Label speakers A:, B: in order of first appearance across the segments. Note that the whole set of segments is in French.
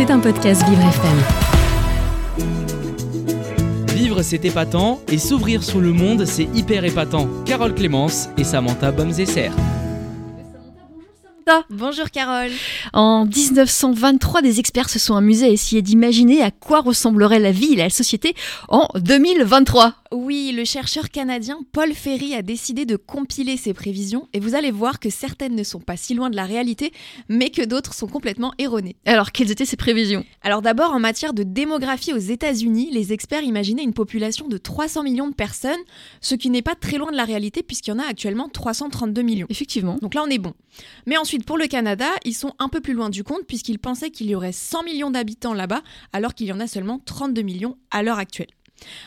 A: C'est un podcast Vivre FM.
B: Vivre c'est épatant et s'ouvrir sur le monde c'est hyper épatant. Carole Clémence et Samantha Bomzesser.
C: Bonjour Carole.
D: En 1923, des experts se sont amusés à essayer d'imaginer à quoi ressemblerait la vie et la société en 2023.
C: Oui, le chercheur canadien Paul Ferry a décidé de compiler ses prévisions et vous allez voir que certaines ne sont pas si loin de la réalité, mais que d'autres sont complètement erronées.
D: Alors, quelles étaient ces prévisions?
C: Alors d'abord, en matière de démographie aux États-Unis, les experts imaginaient une population de 300 millions de personnes, ce qui n'est pas très loin de la réalité puisqu'il y en a actuellement 332 millions.
D: Effectivement.
C: Donc là, on est bon. Mais ensuite, pour le Canada, ils sont un peu plus loin du compte puisqu'ils pensaient qu'il y aurait 100 millions d'habitants là-bas, alors qu'il y en a seulement 32 millions à l'heure actuelle.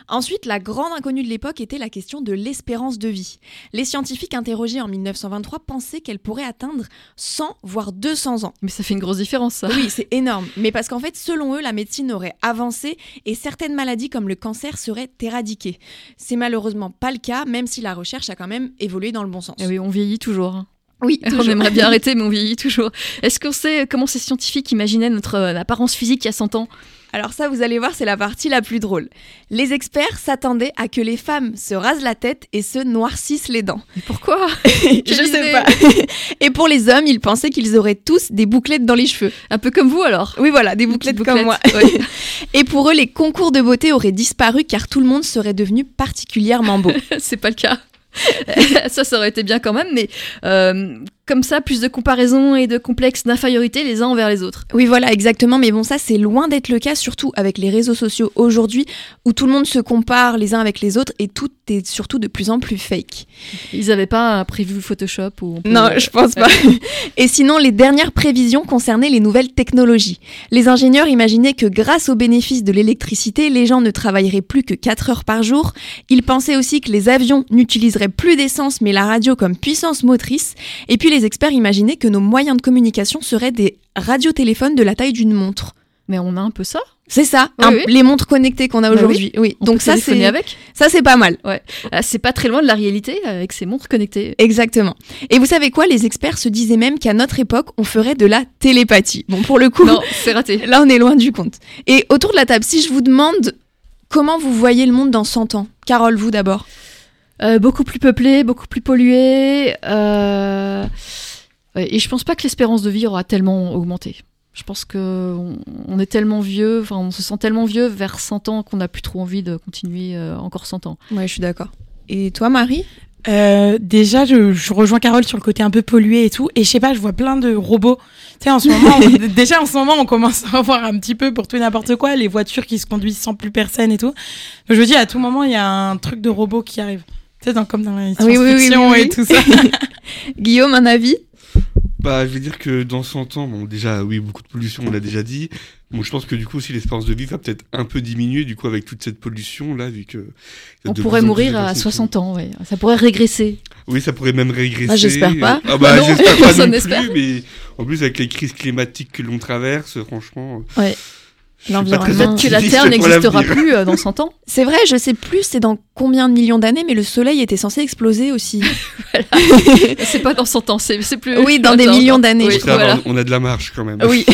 C: Ensuite, la grande inconnue de l'époque était la question de l'espérance de vie. Les scientifiques interrogés en 1923 pensaient qu'elle pourrait atteindre 100 voire 200 ans.
D: Mais ça fait une grosse différence, ça.
C: Oui, c'est énorme. Mais parce qu'en fait, selon eux, la médecine aurait avancé et certaines maladies comme le cancer seraient éradiquées. C'est malheureusement pas le cas, même si la recherche a quand même évolué dans le bon sens.
D: Et oui, on vieillit toujours. hein.
C: Oui,
D: On aimerait bien arrêter, mais on vieillit toujours. Est-ce qu'on sait comment ces scientifiques imaginaient notre euh, apparence physique il y a 100 ans?
C: Alors ça, vous allez voir, c'est la partie la plus drôle. Les experts s'attendaient à que les femmes se rasent la tête et se noircissent les dents.
D: Mais pourquoi?
C: Je sais pas. Et pour les hommes, ils pensaient qu'ils auraient tous des bouclettes dans les cheveux.
D: Un peu comme vous alors?
C: Oui, voilà, des bouclettes, comme moi. Et pour eux, les concours de beauté auraient disparu car tout le monde serait devenu particulièrement beau.
D: c'est pas le cas. ça, ça aurait été bien quand même, mais euh, comme ça, plus de comparaison et de complexes d'infériorité les uns envers les autres.
C: Oui, voilà, exactement. Mais bon, ça, c'est loin d'être le cas, surtout avec les réseaux sociaux aujourd'hui, où tout le monde se compare les uns avec les autres et tout est surtout de plus en plus fake.
D: Ils avaient pas prévu Photoshop ou peut-
C: Non, je pense pas. Et sinon, les dernières prévisions concernaient les nouvelles technologies. Les ingénieurs imaginaient que grâce aux bénéfices de l'électricité, les gens ne travailleraient plus que 4 heures par jour. Ils pensaient aussi que les avions n'utiliseraient plus d'essence mais la radio comme puissance motrice. Et puis les experts imaginaient que nos moyens de communication seraient des radiotéléphones de la taille d'une montre.
D: Mais on a un peu ça.
C: C'est ça,
D: Oui,
C: un-
D: oui.
C: les montres connectées qu'on a
D: Bah
C: aujourd'hui. Oui,
D: On
C: donc
D: peut
C: ça c'est
D: avec.
C: ça c'est pas mal.
D: Ah, c'est pas très loin de la réalité avec ces montres connectées.
C: Exactement. Et vous savez quoi? Les experts se disaient même qu'à notre époque, on ferait de la télépathie. Bon, pour le coup,
D: Non, c'est raté.
C: là, on est loin du compte. Et autour de la table, si je vous demande comment vous voyez le monde dans 100 ans Carole, vous d'abord.
D: Euh, beaucoup plus peuplé, beaucoup plus pollué. euh, Et je pense pas que l'espérance de vie aura tellement augmenté. Je pense que on on est tellement vieux, enfin on se sent tellement vieux vers 100 ans qu'on n'a plus trop envie de continuer euh, encore 100 ans.
C: Ouais, je suis d'accord. Et toi, Marie?
E: Euh, déjà, je, je rejoins Carole sur le côté un peu pollué et tout. Et je sais pas, je vois plein de robots. Tu sais, en ce moment, on- déjà en ce moment, on commence à voir un petit peu pour tout et n'importe quoi, les voitures qui se conduisent sans plus personne et tout. Je me dis, à tout moment, il y a un truc de robot qui arrive. Tu sais, dans, comme dans les
C: Ah oui, oui, oui,
E: science-fiction
C: oui, oui.
E: et tout ça.
C: Guillaume, un avis?
F: Bah, je vais dire que dans 100 ans, bon, déjà, oui, beaucoup de pollution, on l'a déjà dit. Bon, je pense que du coup, aussi, l'espérance de vie va peut-être un peu diminuer, du coup, avec toute cette pollution, là, vu que.
D: On pourrait mourir à
F: personnes qui-
D: 60 ans, ouais. Ça pourrait régresser.
F: Oui, ça pourrait même régresser.
C: Ah, j'espère pas.
F: Ah, bah,
D: Ah non,
F: j'espère pas
D: personne
F: non plus, mais en plus, avec les crises climatiques que l'on traverse, franchement. euh,
C: Ouais. L'environnement.
D: Peut-être que la Terre n'existera plus euh, dans 100 ans.
C: C'est vrai, je sais plus c'est dans combien de millions d'années, mais le soleil était censé exploser aussi.
D: C'est pas dans 100 ans, c'est c'est plus.
C: Oui, dans des millions d'années,
D: Oui, voilà.
F: on a de la marge quand même.
C: oui.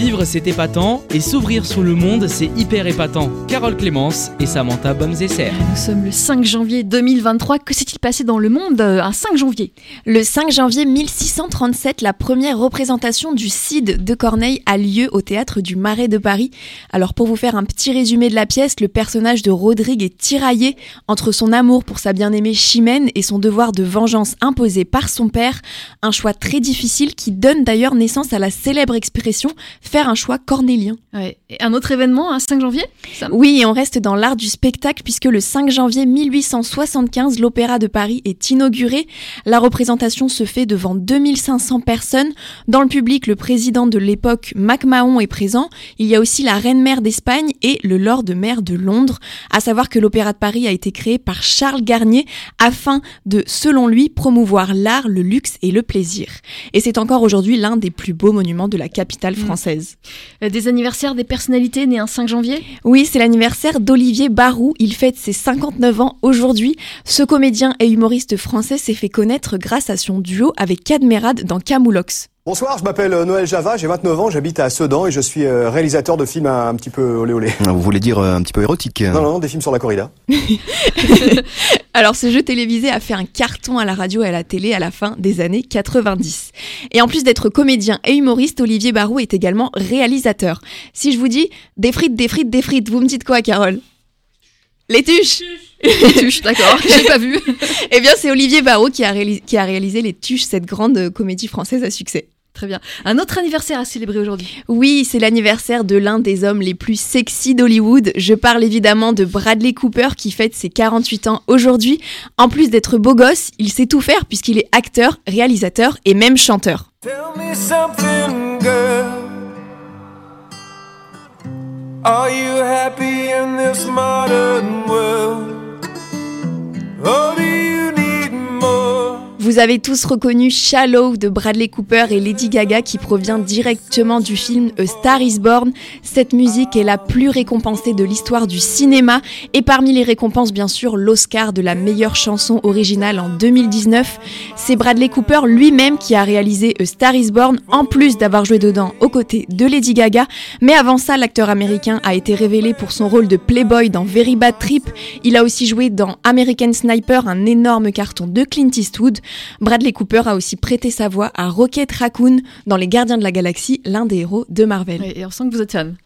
B: Vivre c'est épatant et s'ouvrir sur le monde c'est hyper épatant. Carole Clémence et Samantha Bomzesser.
D: Nous sommes le 5 janvier 2023. Que s'est-il passé dans le monde euh, un 5 janvier?
C: Le 5 janvier 1637, la première représentation du Cid de Corneille a lieu au théâtre du Marais de Paris. Alors pour vous faire un petit résumé de la pièce, le personnage de Rodrigue est tiraillé entre son amour pour sa bien-aimée Chimène et son devoir de vengeance imposé par son père, un choix très difficile qui donne d'ailleurs naissance à la célèbre expression faire un choix cornélien.
D: Ouais. Et un autre événement, un 5 janvier
C: Oui, et on reste dans l'art du spectacle puisque le 5 janvier 1875, l'Opéra de Paris est inauguré. La représentation se fait devant 2500 personnes. Dans le public, le président de l'époque, Mac Mahon, est présent. Il y a aussi la reine-mère d'Espagne et le lord maire de Londres. À savoir que l'Opéra de Paris a été créé par Charles Garnier afin de, selon lui, promouvoir l'art, le luxe et le plaisir. Et c'est encore aujourd'hui l'un des plus beaux monuments de la capitale française.
D: Euh, Des anniversaires des personnalités nées un 5 janvier?
C: Oui, c'est l'anniversaire d'Olivier Barou. Il fête ses 59 ans aujourd'hui. Ce comédien et humoriste français s'est fait connaître grâce à son duo avec Cadmerade dans Camoulox.
G: Bonsoir, je m'appelle euh, Noël Java, j'ai 29 ans, j'habite à Sedan et je suis euh, réalisateur de films un, un petit peu olé olé.
H: Ah, Vous voulez dire un petit peu érotique
G: Non, non, des films sur la corrida.
C: Alors ce jeu télévisé a fait un carton à la radio et à la télé à la fin des années 90. Et en plus d'être comédien et humoriste, Olivier Barou est également réalisateur. Si je vous dis des frites, des frites, des frites, vous me dites quoi Carole? Les tuches
D: Tuche, d'accord, j'ai pas vu.
C: Eh bien c'est Olivier Barou qui a, réalisé, qui a réalisé Les Tuches, cette grande comédie française à succès.
D: Très bien. Un autre anniversaire à célébrer aujourd'hui.
C: Oui, c'est l'anniversaire de l'un des hommes les plus sexy d'Hollywood. Je parle évidemment de Bradley Cooper qui fête ses 48 ans aujourd'hui. En plus d'être beau gosse, il sait tout faire puisqu'il est acteur, réalisateur et même chanteur.
I: Tell me something, girl. Are you happy in this modern world?
C: Vous avez tous reconnu Shallow de Bradley Cooper et Lady Gaga qui provient directement du film A Star is Born. Cette musique est la plus récompensée de l'histoire du cinéma et parmi les récompenses bien sûr l'Oscar de la meilleure chanson originale en 2019. C'est Bradley Cooper lui-même qui a réalisé A Star is Born en plus d'avoir joué dedans aux côtés de Lady Gaga. Mais avant ça, l'acteur américain a été révélé pour son rôle de Playboy dans Very Bad Trip. Il a aussi joué dans American Sniper, un énorme carton de Clint Eastwood. Bradley Cooper a aussi prêté sa voix à Rocket Raccoon dans Les Gardiens de la Galaxie, l'un des héros de Marvel.
D: Et on sent que vous êtes fan.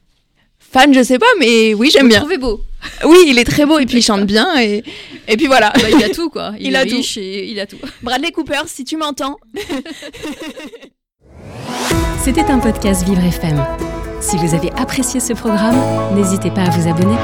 C: Fan, je sais pas, mais oui, j'aime
D: Vous
C: bien.
D: trouvez beau.
C: Oui, il est très beau et puis il chante bien et, et puis voilà.
D: Bah, il a tout, quoi. Il,
C: Il
D: est
C: a tout.
D: et il a tout.
C: Bradley Cooper, si tu m'entends.
A: C'était un podcast Vivre FM. Si vous avez apprécié ce programme, n'hésitez pas à vous abonner.